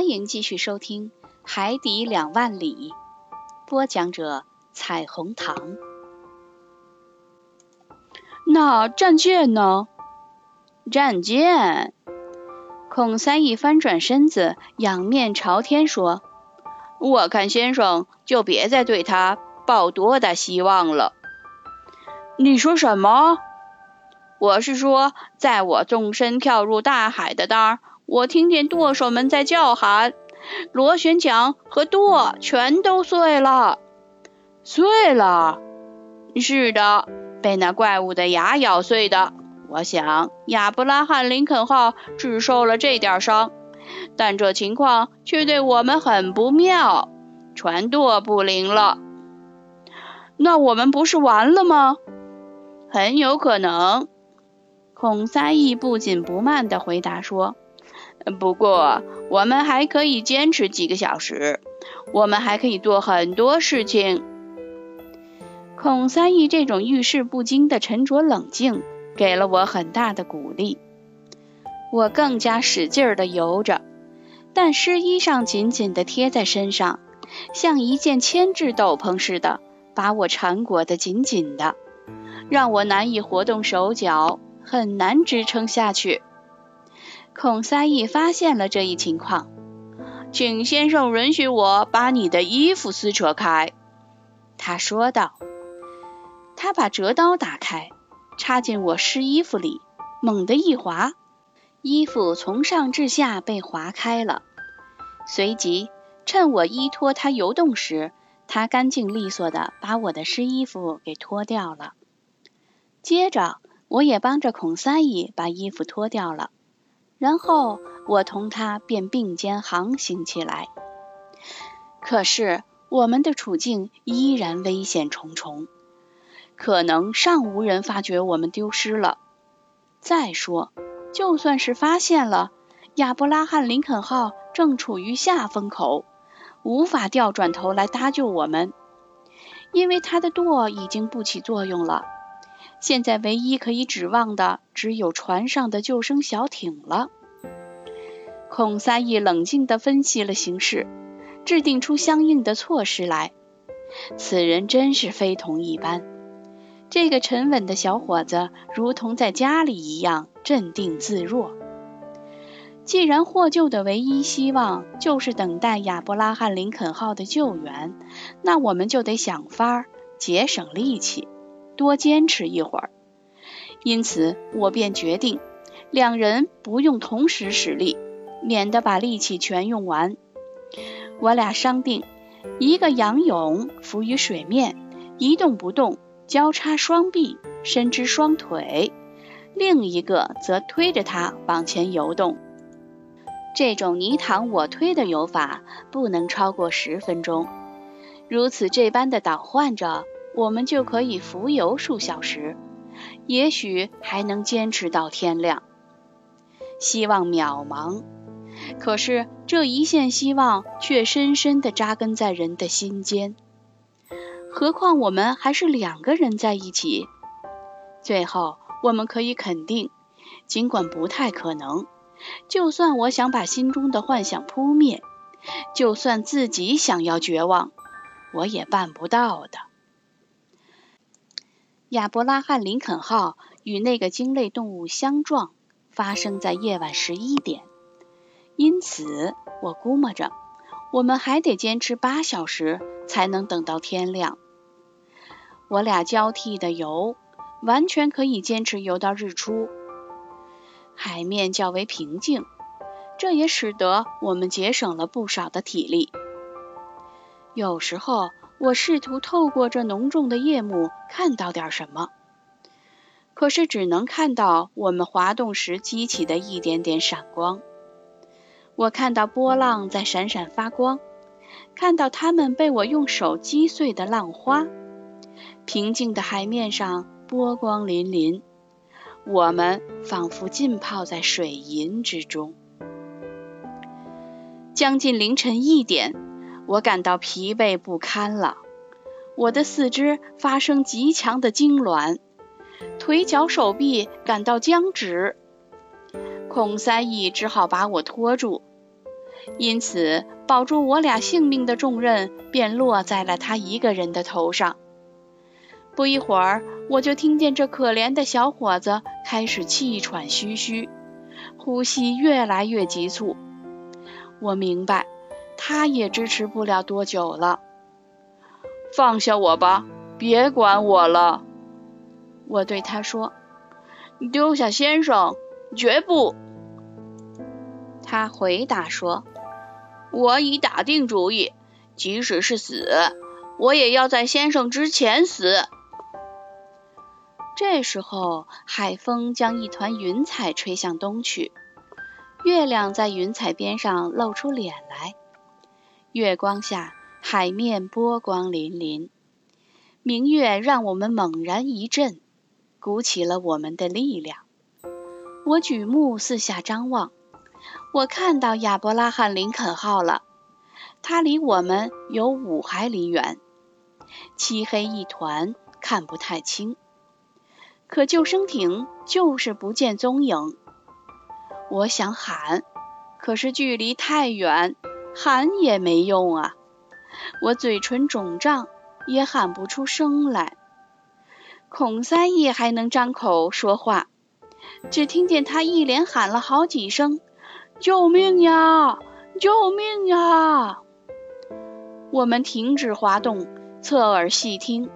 欢迎继续收听《海底两万里》，播讲者彩虹糖。那战舰呢？战舰？孔三一翻转身子，仰面朝天说：“我看先生就别再对他抱多大希望了。”你说什么？我是说，在我纵身跳入大海的当儿，我听见舵手们在叫喊，螺旋桨和舵全都碎了。碎了？是的，被那怪物的牙咬碎的。我想，亚伯拉罕·林肯号只受了这点伤，但这情况却对我们很不妙。船舵不灵了，那我们不是完了吗？很有可能。孔三义不紧不慢地回答说：“不过，我们还可以坚持几个小时，我们还可以做很多事情。”孔三义这种遇事不惊的沉着冷静。给了我很大的鼓励，我更加使劲儿地游着，但湿衣裳紧紧地贴在身上，像一件铅制斗篷似的，把我缠裹得紧紧的，让我难以活动手脚，很难支撑下去。孔三义发现了这一情况，请先生允许我把你的衣服撕扯开，他说道。他把折刀打开。插进我湿衣服里，猛地一划，衣服从上至下被划开了。随即，趁我依托他游动时，他干净利索地把我的湿衣服给脱掉了。接着，我也帮着孔三姨把衣服脱掉了，然后我同他便并肩航行起来。可是，我们的处境依然危险重重。可能尚无人发觉我们丢失了。再说，就算是发现了，亚伯拉罕·林肯号正处于下风口，无法调转头来搭救我们，因为它的舵已经不起作用了。现在唯一可以指望的，只有船上的救生小艇了。孔三义冷静地分析了形势，制定出相应的措施来。此人真是非同一般。这个沉稳的小伙子，如同在家里一样镇定自若。既然获救的唯一希望就是等待亚伯拉罕·林肯号的救援，那我们就得想法节省力气，多坚持一会儿。因此，我便决定，两人不用同时使力，免得把力气全用完。我俩商定，一个仰泳浮于水面，一动不动。交叉双臂，伸直双腿，另一个则推着它往前游动。这种你躺我推的游法不能超过十分钟。如此这般的倒换着，我们就可以浮游数小时，也许还能坚持到天亮。希望渺茫，可是这一线希望却深深地扎根在人的心间。何况我们还是两个人在一起。最后，我们可以肯定，尽管不太可能，就算我想把心中的幻想扑灭，就算自己想要绝望，我也办不到的。亚伯拉罕·林肯号与那个鲸类动物相撞，发生在夜晚十一点，因此我估摸着。我们还得坚持八小时，才能等到天亮。我俩交替的游，完全可以坚持游到日出。海面较为平静，这也使得我们节省了不少的体力。有时候，我试图透过这浓重的夜幕看到点什么，可是只能看到我们滑动时激起的一点点闪光。我看到波浪在闪闪发光，看到它们被我用手击碎的浪花。平静的海面上波光粼粼，我们仿佛浸泡在水银之中。将近凌晨一点，我感到疲惫不堪了，我的四肢发生极强的痉挛，腿脚手臂感到僵直。孔三义只好把我拖住。因此保住我俩性命的重任便落在了他一个人的头上。不一会儿，我就听见这可怜的小伙子开始气喘吁吁，呼吸越来越急促。我明白，他也支持不了多久了。放下我吧，别管我了，我对他说。丢下先生，绝不！他回答说：“我已打定主意，即使是死，我也要在先生之前死。”这时候，海风将一团云彩吹向东去，月亮在云彩边上露出脸来。月光下，海面波光粼粼，明月让我们猛然一震。鼓起了我们的力量。我举目四下张望，我看到亚伯拉罕·林肯号了。它离我们有五海里远，漆黑一团，看不太清。可救生艇就是不见踪影。我想喊，可是距离太远，喊也没用啊。我嘴唇肿胀，也喊不出声来。孔三义还能张口说话，只听见他一连喊了好几声：“救命呀！救命呀！”我们停止滑动，侧耳细听。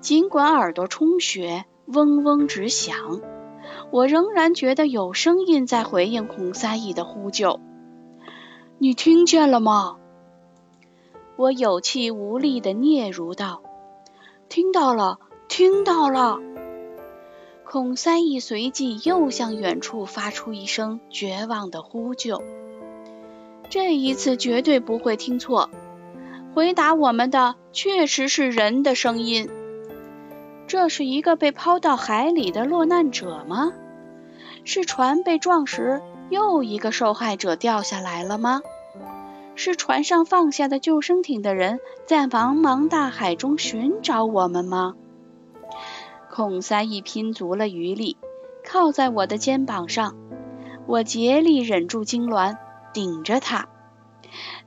尽管耳朵充血，嗡嗡直响，我仍然觉得有声音在回应孔三义的呼救。你听见了吗？我有气无力地嗫嚅道：“听到了。”听到了，孔三义随即又向远处发出一声绝望的呼救。这一次绝对不会听错，回答我们的确实是人的声音。这是一个被抛到海里的落难者吗？是船被撞时又一个受害者掉下来了吗？是船上放下的救生艇的人在茫茫大海中寻找我们吗？孔三义拼足了余力，靠在我的肩膀上，我竭力忍住痉挛，顶着他，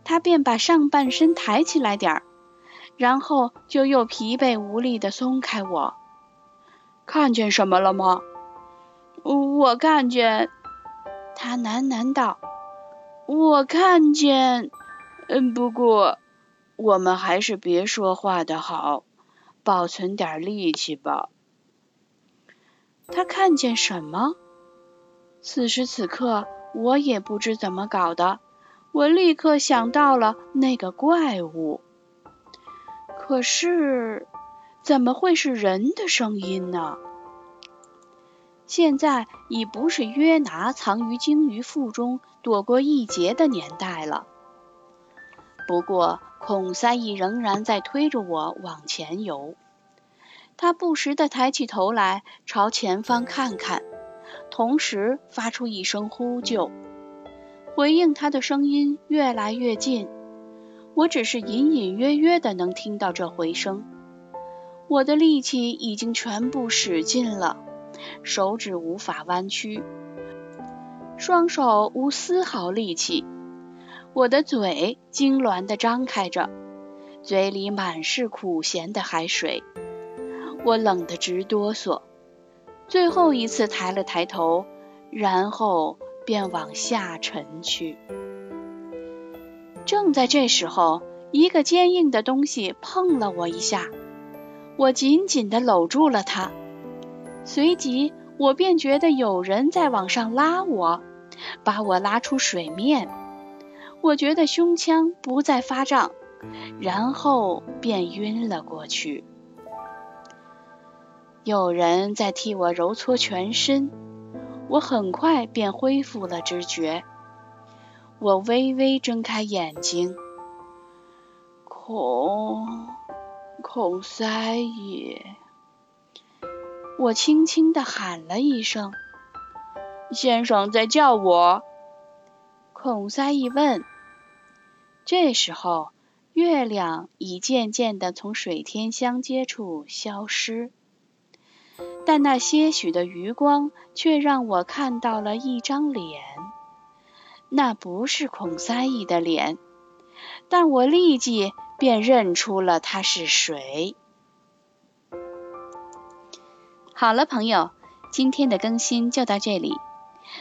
他便把上半身抬起来点儿，然后就又疲惫无力地松开我。看见什么了吗？我看见，他喃喃道：“我看见……嗯，不过我们还是别说话的好，保存点力气吧。”他看见什么？此时此刻，我也不知怎么搞的，我立刻想到了那个怪物。可是，怎么会是人的声音呢？现在已不是约拿藏于鲸鱼腹中躲过一劫的年代了。不过，孔三义仍然在推着我往前游。他不时地抬起头来，朝前方看看，同时发出一声呼救。回应他的声音越来越近，我只是隐隐约约地能听到这回声。我的力气已经全部使尽了，手指无法弯曲，双手无丝毫力气。我的嘴痉挛地张开着，嘴里满是苦咸的海水。我冷得直哆嗦，最后一次抬了抬头，然后便往下沉去。正在这时候，一个坚硬的东西碰了我一下，我紧紧地搂住了它。随即，我便觉得有人在往上拉我，把我拉出水面。我觉得胸腔不再发胀，然后便晕了过去。有人在替我揉搓全身，我很快便恢复了知觉。我微微睁开眼睛，孔孔塞也，我轻轻地喊了一声：“先生在叫我。”孔三一问。这时候，月亮已渐渐地从水天相接处消失。但那些许的余光却让我看到了一张脸，那不是孔三义的脸，但我立即便认出了他是谁。好了，朋友，今天的更新就到这里，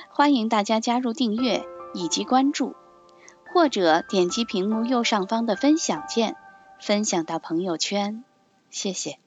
欢迎大家加入订阅以及关注，或者点击屏幕右上方的分享键，分享到朋友圈，谢谢。